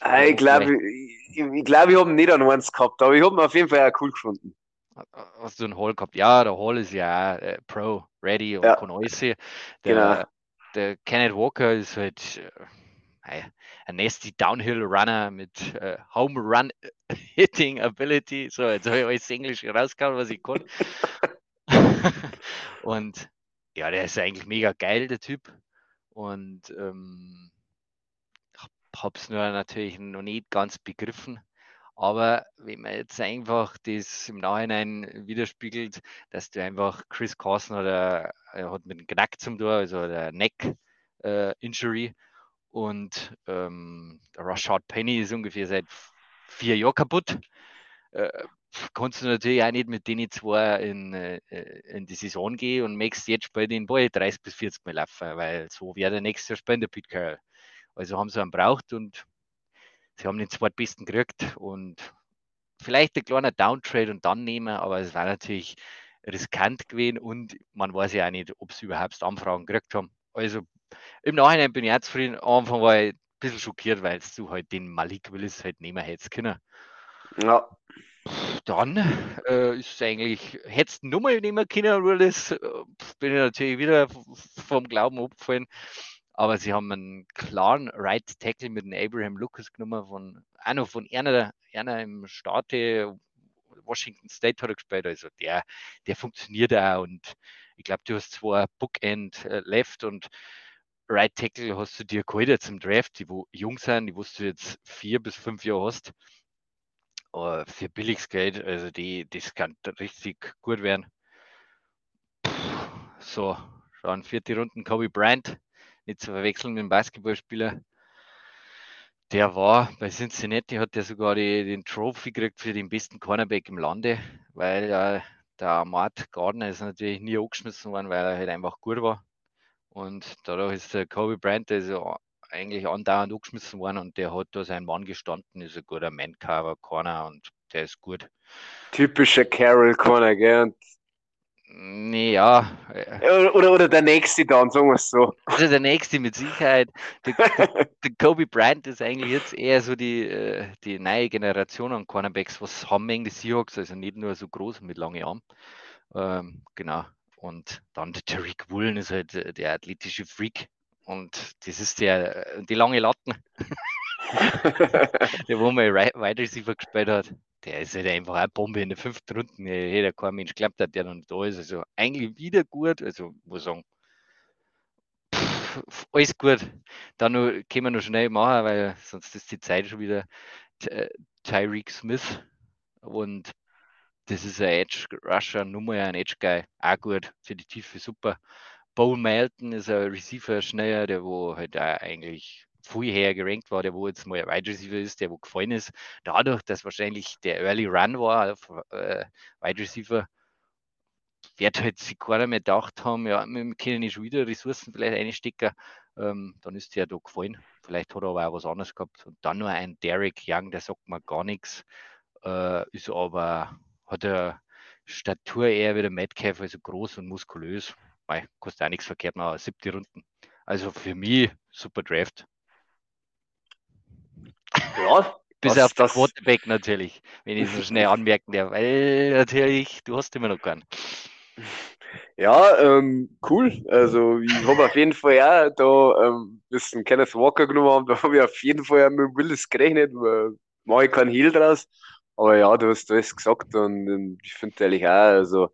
Ah, ich glaube, ich, ich, glaub, ich habe ihn nicht an eins gehabt, aber ich habe ihn auf jeden Fall auch cool gefunden. Hast du einen Hall gehabt? Ja, der Hall ist ja auch, äh, Pro, ready und ja. kann alles. Der, genau der Kenneth Walker ist halt äh, ein nasty Downhill Runner mit äh, Home Run Hitting Ability. So, jetzt habe ich alles Englisch rausgehauen, was ich kann. und ja, der ist eigentlich mega geil, der Typ. Und ähm, habe es nur natürlich noch nicht ganz begriffen. Aber wenn man jetzt einfach das im Nachhinein widerspiegelt, dass du einfach Chris Carson oder er hat mit dem Knack zum Tor, also der Neck-Injury. Äh, und ähm, der Rashad Penny ist ungefähr seit vier Jahren kaputt. Äh, kannst du natürlich auch nicht mit denen zwei in, äh, in die Saison gehen und möchtest jetzt bei den Ball 30 bis 40 Mal laufen, weil so wäre der nächste Spender Pete Carroll. Also haben sie einen braucht und sie haben den zweitbesten gekriegt und vielleicht ein kleiner Downtrade und dann nehmen, aber es war natürlich riskant gewesen und man weiß ja auch nicht, ob sie überhaupt Anfragen gekriegt haben. Also im Nachhinein bin ich auch zufrieden. Am Anfang war ich ein bisschen schockiert, weil du halt den Malik Willis halt nehmen hättest können. Ja. Dann äh, ist eigentlich, hättest du nochmal nehmen können, Willis, äh, bin ich natürlich wieder vom Glauben abgefallen. Aber sie haben einen klaren Right Tackle mit dem Abraham Lucas genommen, von, auch noch von einer, einer im Staate, Washington State hat er gespielt. Also der, der funktioniert auch. Und ich glaube, du hast zwei Bookend äh, Left und Right Tackle hast du dir geholt zum Draft, die wo jung sind, die wo du jetzt vier bis fünf Jahre hast. Aber für billiges Geld, also die, das kann richtig gut werden. So, schauen, vierte Runden, Kobe Bryant nicht zu verwechseln mit dem Basketballspieler. Der war bei Cincinnati, hat er sogar die, den Trophy gekriegt für den besten Cornerback im Lande, weil äh, der Matt Gardner ist natürlich nie angeschmissen worden, weil er halt einfach gut war. Und dadurch ist der Kobe Bryant also eigentlich andauernd angeschmissen worden und der hat da seinen Mann gestanden, ist ein guter Man-Cover, Corner und der ist gut. Typischer Carol Corner, gell? Und Nee, ja. Oder, oder der nächste dann, sagen wir es so. Also der nächste mit Sicherheit. Der, der, Kobe Bryant ist eigentlich jetzt eher so die, äh, die neue Generation an Cornerbacks, was haben eigentlich die Seahawks, also nicht nur so groß mit langen Armen. Ähm, genau. Und dann der Tariq Woolen ist halt äh, der athletische Freak. Und das ist der, äh, die lange Latten. der, wo man Wide Receiver gespielt hat der ist halt einfach eine Bombe in der fünften Runde. Jeder kein Mensch glaubt, dass der noch nicht da ist. Also eigentlich wieder gut. Also muss sagen, pff, alles gut. Dann noch, können wir noch schnell machen, weil sonst ist die Zeit schon wieder äh, Tyreek Smith. Und das ist ein Edge Rusher, Nummer ein Edge Guy. Auch gut für die Tiefe, super. Bo Melton ist ein Receiver schneller, der wo halt auch eigentlich vorher gerankt war, der wo jetzt mal Wide Receiver ist, der wo gefallen ist. Dadurch, dass wahrscheinlich der Early Run war auf äh, Wide Receiver, wird halt sich keiner mehr gedacht haben, ja, wir können nicht schon wieder Ressourcen vielleicht einstecken, ähm, dann ist der da gefallen. Vielleicht hat er aber auch was anderes gehabt. Und dann nur ein Derek Young, der sagt mir gar nichts, äh, ist aber, hat er Statur eher wie der Metcalf, also groß und muskulös. Mei, kostet auch nichts verkehrt machen, siebte Runden. Also für mich super Draft. Ja. Bis das, auf das Quarterback natürlich, wenn ich so schnell anmerken darf, weil natürlich, du hast immer noch keinen. Ja, ähm, cool. Also ich habe auf jeden Fall ja da ähm, bisschen Kenneth Walker genommen haben, da habe ich auf jeden Fall mit Willis gerechnet, mache ich keinen Heal draus. Aber ja, du hast alles gesagt und, und ich finde ehrlich auch, also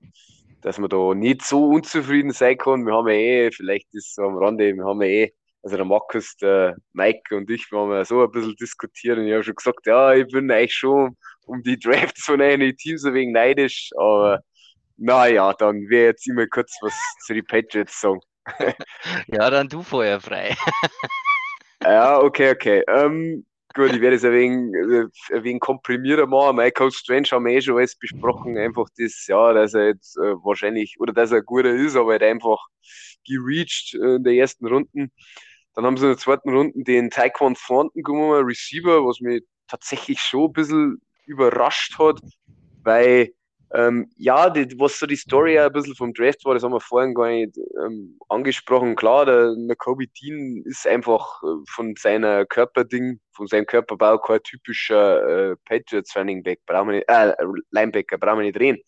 dass man da nicht so unzufrieden sein kann. Wir haben ja eh, vielleicht ist es so am Rande, wir haben ja eh also der Markus, der Mike und ich, wir haben ja so ein bisschen diskutiert und ich habe schon gesagt, ja, ich bin eigentlich schon um die Drafts von einem Team so wegen neidisch, aber naja, dann wäre jetzt immer kurz was zu den Patriots sagen. ja, dann du vorher frei. ja, okay, okay. Ähm, gut, ich werde es ein wenig, ein wenig komprimierter machen. Michael Strange haben wir eh schon alles besprochen. Einfach das, ja, dass er jetzt äh, wahrscheinlich, oder dass er guter ist, aber halt einfach gereached äh, in der ersten Runden. Dann haben sie in der zweiten Runde den Taekwon Thornton genommen, Receiver, was mich tatsächlich schon ein bisschen überrascht hat, weil ähm, ja, die, was so die Story ein bisschen vom Draft war, das haben wir vorhin gar nicht ähm, angesprochen. Klar, der, der Kobe Dean ist einfach äh, von seiner Körperding, von seinem Körperbau kein typischer äh, Patriots Running Back, brauchen wir nicht, äh, Linebacker, brauchen wir nicht reden.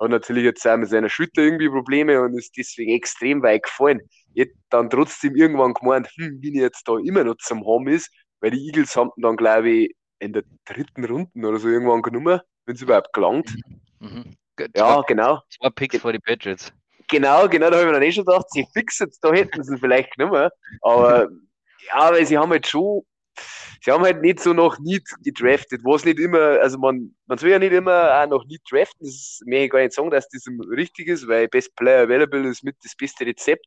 Hat natürlich jetzt auch mit seiner Schulter irgendwie Probleme und ist deswegen extrem weit gefallen jetzt dann trotzdem irgendwann gemeint, hm, bin ich jetzt da immer noch zum Haben ist, weil die Eagles haben dann, glaube ich, in der dritten Runde oder so irgendwann genommen, wenn es überhaupt gelangt. Mhm. Mhm. Ja, genau. Zwei Picks vor die Patriots. Genau, genau, da habe ich mir dann eh schon gedacht, sie fixen es, da hätten sie vielleicht genommen. Aber ja, weil sie haben jetzt halt schon sie haben halt nicht so noch nie gedraftet, was nicht immer, also man, man soll ja nicht immer auch noch nie draften, das möchte ich gar nicht sagen, dass das richtig ist, weil Best Player Available ist mit das beste Rezept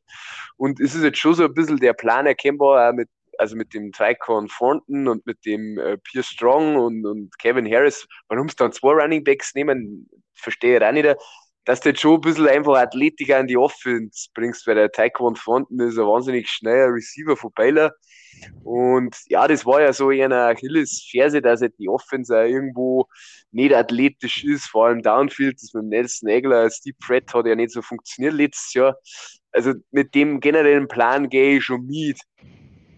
und es ist jetzt schon so ein bisschen der Plan erkennbar, auch mit, also mit dem Tycon Thornton und mit dem äh, Pierce Strong und, und Kevin Harris, warum es dann zwei Running Backs nehmen, verstehe auch nicht, dass du jetzt schon ein bisschen einfach Athletik an die Offense bringst, weil der Taekwondo Fonten ist ein wahnsinnig schneller Receiver von Baylor. Und ja, das war ja so in einer Achilles-Ferse, dass halt die Offense auch irgendwo nicht athletisch ist, vor allem Downfield, das mit Nelson Egler als Deep Threat hat ja nicht so funktioniert letztes Jahr. Also mit dem generellen Plan gehe ich schon mit.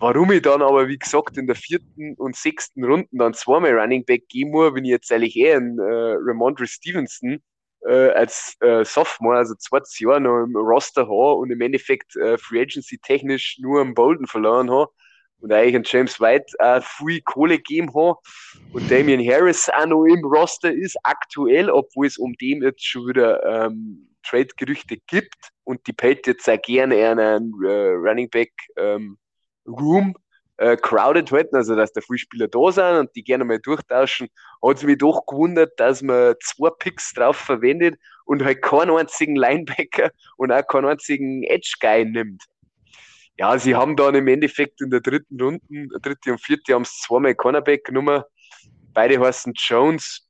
Warum ich dann aber, wie gesagt, in der vierten und sechsten Runden dann zweimal Running Back gehen muss, bin ich jetzt eigentlich eher in äh, Ramondre Stevenson, äh, als äh, Sophomore, also zweites Jahr noch im Roster habe und im Endeffekt äh, Free Agency technisch nur am Bolden verloren habe und eigentlich an James White äh, viel Kohle gegeben habe und Damian Harris auch noch im Roster ist, aktuell, obwohl es um den jetzt schon wieder ähm, Trade-Gerüchte gibt und die Patriots auch gerne einen äh, Running Back ähm, Room äh, crowded halten, also dass da viele Spieler da sind und die gerne mal durchtauschen, hat es mich doch gewundert, dass man zwei Picks drauf verwendet und halt keinen einzigen Linebacker und auch keinen einzigen Edge-Guy nimmt. Ja, sie haben dann im Endeffekt in der dritten Runde, dritte und vierte, haben es zweimal Cornerback genommen. Beide heißen Jones,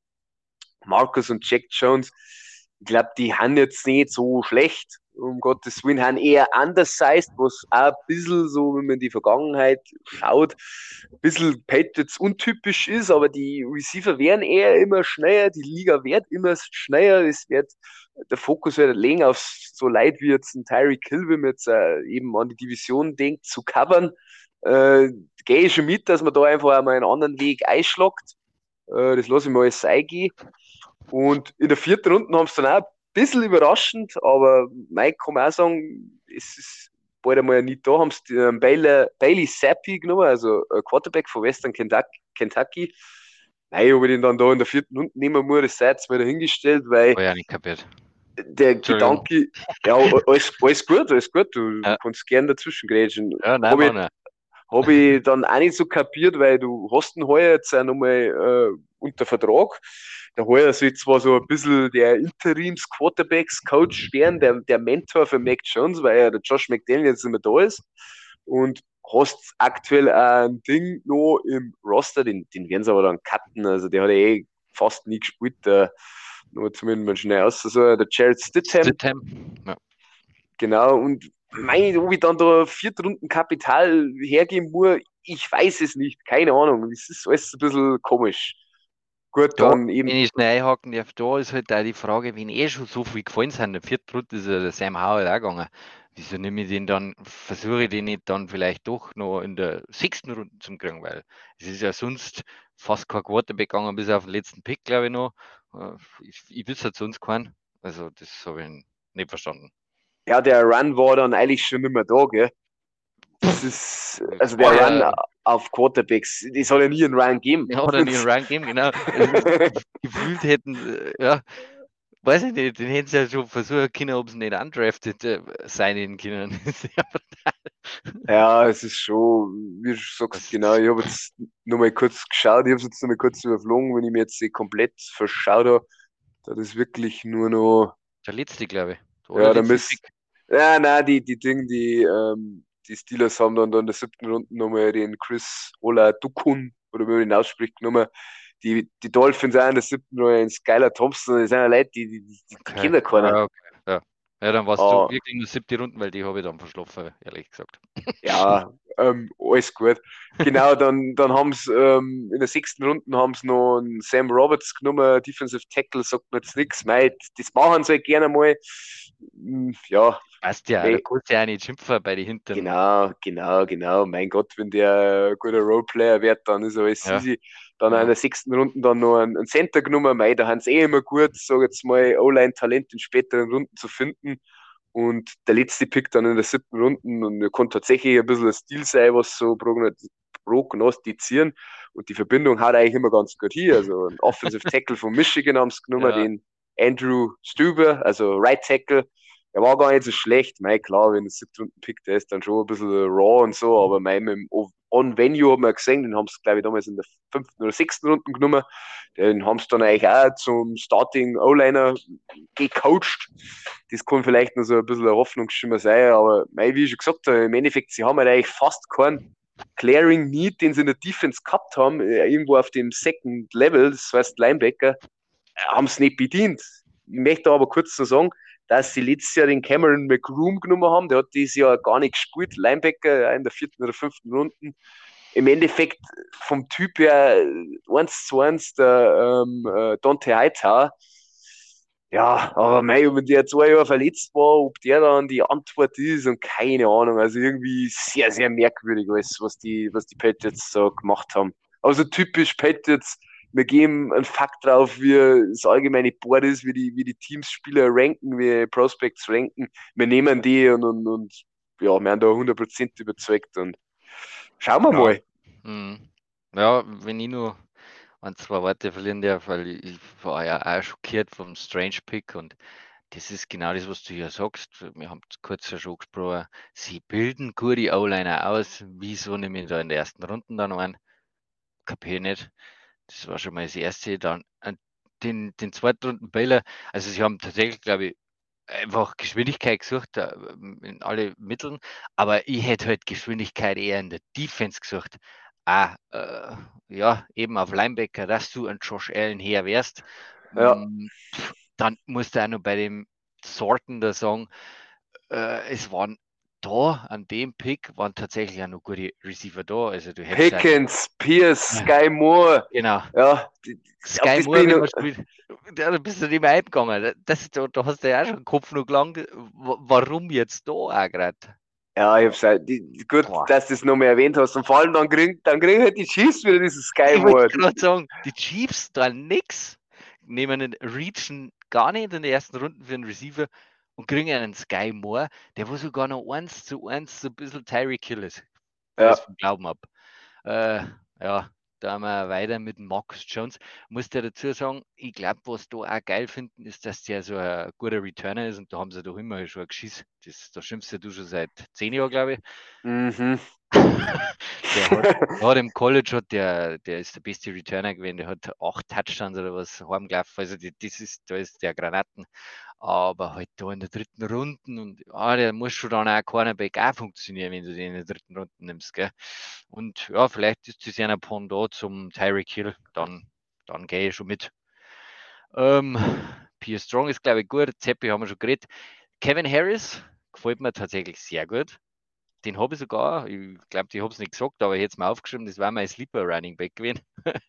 Marcus und Jack Jones. Ich glaube, die haben jetzt nicht so schlecht um Gottes Willen, haben eher undersized, was auch ein bisschen so, wenn man die Vergangenheit schaut, ein bisschen Patriots untypisch ist, aber die Receiver werden eher immer schneller, die Liga wird immer schneller, es wird, der Fokus wird legen auf so Leid wie jetzt ein Tyreek Hill, wenn man jetzt äh, eben an die Division denkt, zu covern, äh, gehe ich schon mit, dass man da einfach einmal einen anderen Weg einschlagt, äh, das lasse ich mal alles eingehen. Und in der vierten Runde haben sie dann auch bisschen überraschend, aber Mike kann man auch sagen, es ist bald einmal nicht da, haben sie den Bailey, Bailey Zappi genommen, also Quarterback von Western Kentucky. Nein, ob ich den dann da in der vierten Runde nehmen muss, das sei jetzt mal dahingestellt, weil oh ja, nicht kapiert. der Gedanke, ja, alles, alles gut, alles gut, du ja. kannst gerne dazwischen grätschen. Ja, nein, Hab ich, habe ich dann auch nicht so kapiert, weil du hast ihn heuer jetzt auch nochmal äh, unter Vertrag. Der Heuer soll zwar so ein bisschen der Interims-Quarterbacks-Coach werden, der, der Mentor für Mac Jones, weil ja der Josh McDaniel jetzt nicht mehr da ist. Und hast aktuell ein Ding noch im Roster, den, den werden sie aber dann cutten. Also der hat ja eh fast nie gespielt. Der, nur zumindest mal schnell aus. Also der Jared Stidham. Stidham. Ja. Genau, und meine, ob ich dann da Viertrunden Kapital hergeben muss, ich weiß es nicht, keine Ahnung. Es ist alles ein bisschen komisch. Gut, da, dann eben. Wenn ich schnell einhaken darf, da ist halt auch die Frage, wenn eh schon so viel gefallen sind, der vierte Runde ist ja der Sam Howell auch gegangen. Wieso nehme ich den dann, versuche ich den nicht dann vielleicht doch noch in der sechsten Runde zu kriegen, weil es ist ja sonst fast kein Quarterback gegangen, bis auf den letzten Pick, glaube ich noch. Äh, ich, ich wüsste halt sonst keinen. Also, das habe ich nicht verstanden. Ja, der Run war dann eigentlich schon nicht mehr da, gell? Das ist, also der oh, Run auf Quarterbacks, die soll ja nie einen Run geben. Ja, oder nie einen Run geben, genau. gefühlt hätten, äh, ja, weiß ich nicht, den hätten sie ja schon versuchen können, ob sie nicht undrafted äh, sein können. ja, es ist schon, wie du sagst, genau, ich habe jetzt nur mal kurz geschaut, ich habe es jetzt nur mal kurz überflogen, wenn ich mir jetzt komplett verschaut habe, da ist wirklich nur noch. Der letzte, glaube ich. Oder ja, da müsste. Ja, nein, die, die Dinge, die, ähm, die Steelers haben dann, dann in der siebten Runde nochmal den Chris Ola Dukun, oder wie man ihn ausspricht, genommen. Die, die Dolphins auch in der siebten Runde in Skylar Thompson, das sind ja Leute, die, die, die, die okay. kennen keiner. Ja, okay. ja. ja, dann warst ah. du wirklich in der siebten Runde, weil die habe ich dann verschlafen, ehrlich gesagt. Ja, ähm, alles gut. Genau, dann, dann haben sie ähm, in der sechsten Runde haben sie noch einen Sam Roberts genommen, Defensive Tackle, sagt mir jetzt nichts. Mei, das machen sie halt gerne mal. Hm, ja. Weißt ja, da kannst du ja auch nicht schimpfen bei den Hintern. Genau, genau, genau. Mein Gott, wenn der ein guter Roleplayer wird, dann ist alles ja. easy. Dann ja. in der sechsten Runde dann noch einen, Center genommen. Mei, da haben sie eh immer gut, sag jetzt mal, O-Line-Talent in späteren Runden zu finden. Und der letzte Pick dann in der siebten Runde und er konnte tatsächlich ein bisschen ein Stil sein, was so prognostizieren. Und die Verbindung hat eigentlich immer ganz gut hier. Also ein Offensive Tackle von Michigan haben sie genommen, ja. den Andrew Stuber, also Right Tackle. der war gar nicht so schlecht. Mei, klar, wenn der siebte Runden Pick, der ist dann schon ein bisschen raw und so, aber mei, mit dem On-Venue haben wir gesehen, den haben sie, glaube ich, damals in der fünften oder sechsten Runde genommen. Den haben sie dann eigentlich auch zum Starting O-Liner gecoacht. Das kann vielleicht noch so ein bisschen ein Hoffnungsschimmer sein, aber wie ich schon gesagt habe, im Endeffekt, sie haben halt eigentlich fast keinen Clearing Need, den sie in der Defense gehabt haben, äh, irgendwo auf dem Second Level, das heißt Linebacker, äh, haben es nicht bedient. Ich möchte aber kurz noch sagen, dass sie letztes Jahr den Cameron McGroom genommen haben. Der hat dieses Jahr gar nicht gespielt, Linebacker in der vierten oder fünften Runden. Im Endeffekt vom Typ her eins zu eins der ähm, äh, Dante Hightower. Ja, aber mei, wenn der zwei Jahre verletzt war, ob der dann die Antwort ist und keine Ahnung. Also irgendwie sehr, sehr merkwürdig alles, was die, was die Patriots so gemacht haben. Also typisch Patriots, wir geben einen Fakt drauf, wie das allgemeine Board ist, wie die, wie die Teams Spieler ranken, wie Prospects ranken. Wir nehmen die und, und, und ja, wir haben da 100% überzeugt und schauen wir ja. mal. Hm. Ja, wenn ich nur ein, zwei Worte verlieren darf, weil ich war ja auch schockiert vom Strange Pick und das ist genau das, was du hier sagst. Wir haben kurz ja schon gesprochen. Sie bilden gute O-Liner aus. Wieso nehme ich da in der ersten Runde dann ein? Kapier nicht. Das war schon mal das erste. Dann äh, den, den zweiten Bäller, also sie haben tatsächlich, glaube ich, einfach Geschwindigkeit gesucht äh, in alle Mitteln, aber ich hätte halt Geschwindigkeit eher in der Defense gesucht. Ah, äh, ja, eben auf Linebacker, dass du ein Josh Allen her wärst. Ja. Mm, dann musst du auch noch bei dem Sorten da sagen, äh, es waren da an dem Pick waren tatsächlich auch noch gute Receiver da. Also du Pickens, Pierce, Sky Moore. Genau. Ja, Sky Moore, wenn man spielt, da bist du nicht mehr eingegangen. Das, da, da hast du ja auch schon den Kopf noch gelangt. Warum jetzt da auch gerade? Ja, ich hab's halt, gut, Boah. dass du das noch mehr erwähnt hast. Und vor allem dann kriegen, dann kriegen halt die Chiefs wieder dieses Sky Moore. Ich wollte sagen, die Chiefs da nix, nehmen den Region gar nicht in den ersten Runden für einen Receiver und kriegen einen Sky Moore, der wo sogar noch eins zu eins so ein bisschen Tyreek Hill ist. Ja. vom Glauben ab. Äh, ja, da haben wir weiter mit Marcus Jones. Muss der dazu sagen, ich glaube, was da auch geil finden, ist, dass der so ein guter Returner ist und da haben sie doch immer schon ein Geschiss. Das, da schimpfst du schon seit zehn Jahren, glaube ich. Mhm. Der hat, hat, im College hat der, der ist der beste Returner gewesen, der hat acht Touchdowns oder was heimgelaufen. Also die, das ist, da ist der Granaten aber halt da in der dritten Runde und ja, der muss schon dann auch Cornerback auch funktionieren, wenn du den in der dritten Runde nimmst, gell? Und ja, vielleicht ist das ja ein Pendant zum Tyreek Hill, dann, dann gehe ich schon mit. Ähm, Pierre Strong ist, glaube ich, gut, Zeppi haben wir schon geredet. Kevin Harris gefällt mir tatsächlich sehr gut. Den habe ich sogar, ich glaube, ich habe es nicht gesagt, aber ich hätte es mir aufgeschrieben, das war mein Sleeper Running Back gewesen.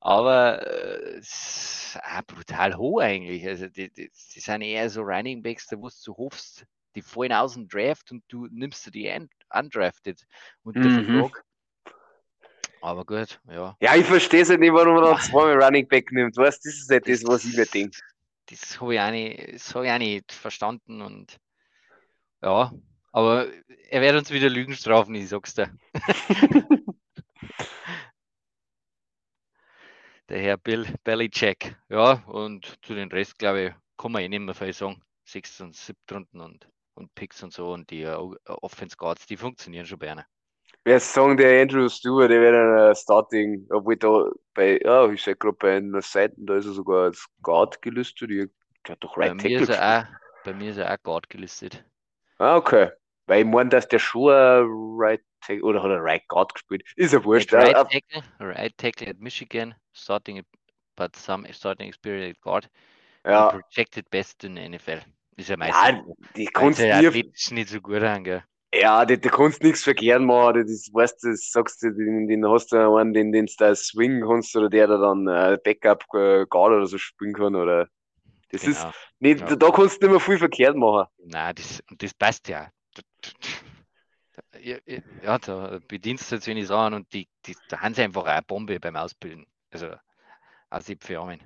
aber äh, auch brutal hoch eigentlich. Also die, die, die, sind eher so Running Backs, da wo du hoffst, die fallen aus dem Draft und du nimmst die undrafted unter mhm. Vertrag. Aber gut, ja. Ja, ich verstehe es halt nicht, warum man da zweimal Running Back nimmt. Weißt das ist halt das, was ich mir denke. Das habe ich, auch nicht, hab ich auch nicht verstanden und ja, aber er wird uns wieder Lügen strafen, ich sag's dir. der Herr Bill Belichick. Ja, und zu den Rest, glaube ich, kann man eh nicht mehr viel sagen. Sechs und siebte Runden und, und Picks und so und die uh, Offense Guards, die funktionieren schon bei einer. Wer sagen, der Andrew Stewart, der wäre ein Starting, obwohl da bei, ja, ich sehe gerade bei einer Seite, da ist er sogar als Guard gelistet. Der hat doch right bei, mir ist er auch, bei mir ist er auch Guard gelistet. Ah, okay. Weil ich meine, dass der schon ein Right Tackle oder hat er Right Guard gespielt. Ist ja wurscht. Right Tackle, right Tackle at Michigan, starting but some starting experience at guard. Ja. Projected best in der NFL. Ist ja meistens. Ja, die kannst du nicht so gut an, gell? Ja, die, die kannst nichts verkehren machen. Das weißt du, sagst du, den, den hast du einen, den, den du da swingen kannst oder der da dann äh, Backup äh, Guard oder so spielen kann oder. Das genau. ist nicht, ja. da kannst du nicht mehr viel verkehrt machen. Nein, das, das passt ja ja, da bedienst du jetzt wenig an und die, die, da haben sie einfach eine Bombe beim Ausbilden. Also, also für Armin.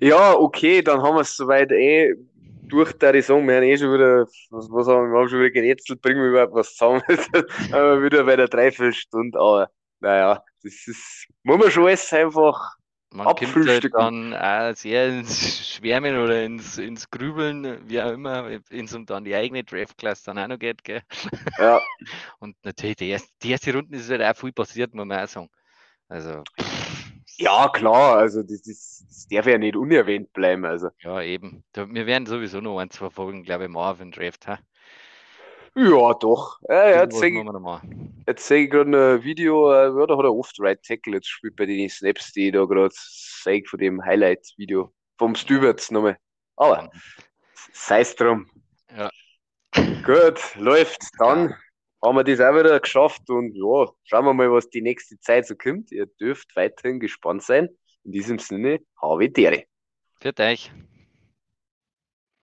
ja, okay, dann haben wir es soweit eh durch die Saison. Wir haben eh schon wieder, was, was haben wir, wir haben schon wieder gerätselt, bringen wir überhaupt was zusammen. wieder bei der Dreiviertelstunde, aber naja, das ist, muss man schon alles einfach man kommt halt dann auch sehr ins Schwärmen oder ins, ins Grübeln, wie auch immer, wenn es um dann die eigene Draft-Class dann auch noch geht. Gell? Ja. Und natürlich, die erste, die erste Runde ist halt auch viel passiert, muss man auch sagen. Also. Ja, klar, also das, das, das darf ja nicht unerwähnt bleiben. Also. Ja, eben. wir werden sowieso noch ein, zwei Folgen, glaube ich, machen auf den Draft. Ha? Ja, doch. Ja, ja, jetzt sehe ich, seh ich gerade ein Video, äh, ja, da hat er oft Right Tackle jetzt spielt bei den Snaps, die ich da gerade sehe von dem Highlight-Video vom Stuberts nochmal. Aber sei es drum. Ja. Gut, läuft. Dann haben wir das auch wieder geschafft und ja, schauen wir mal, was die nächste Zeit so kommt. Ihr dürft weiterhin gespannt sein. In diesem Sinne, habe Dere. Für euch.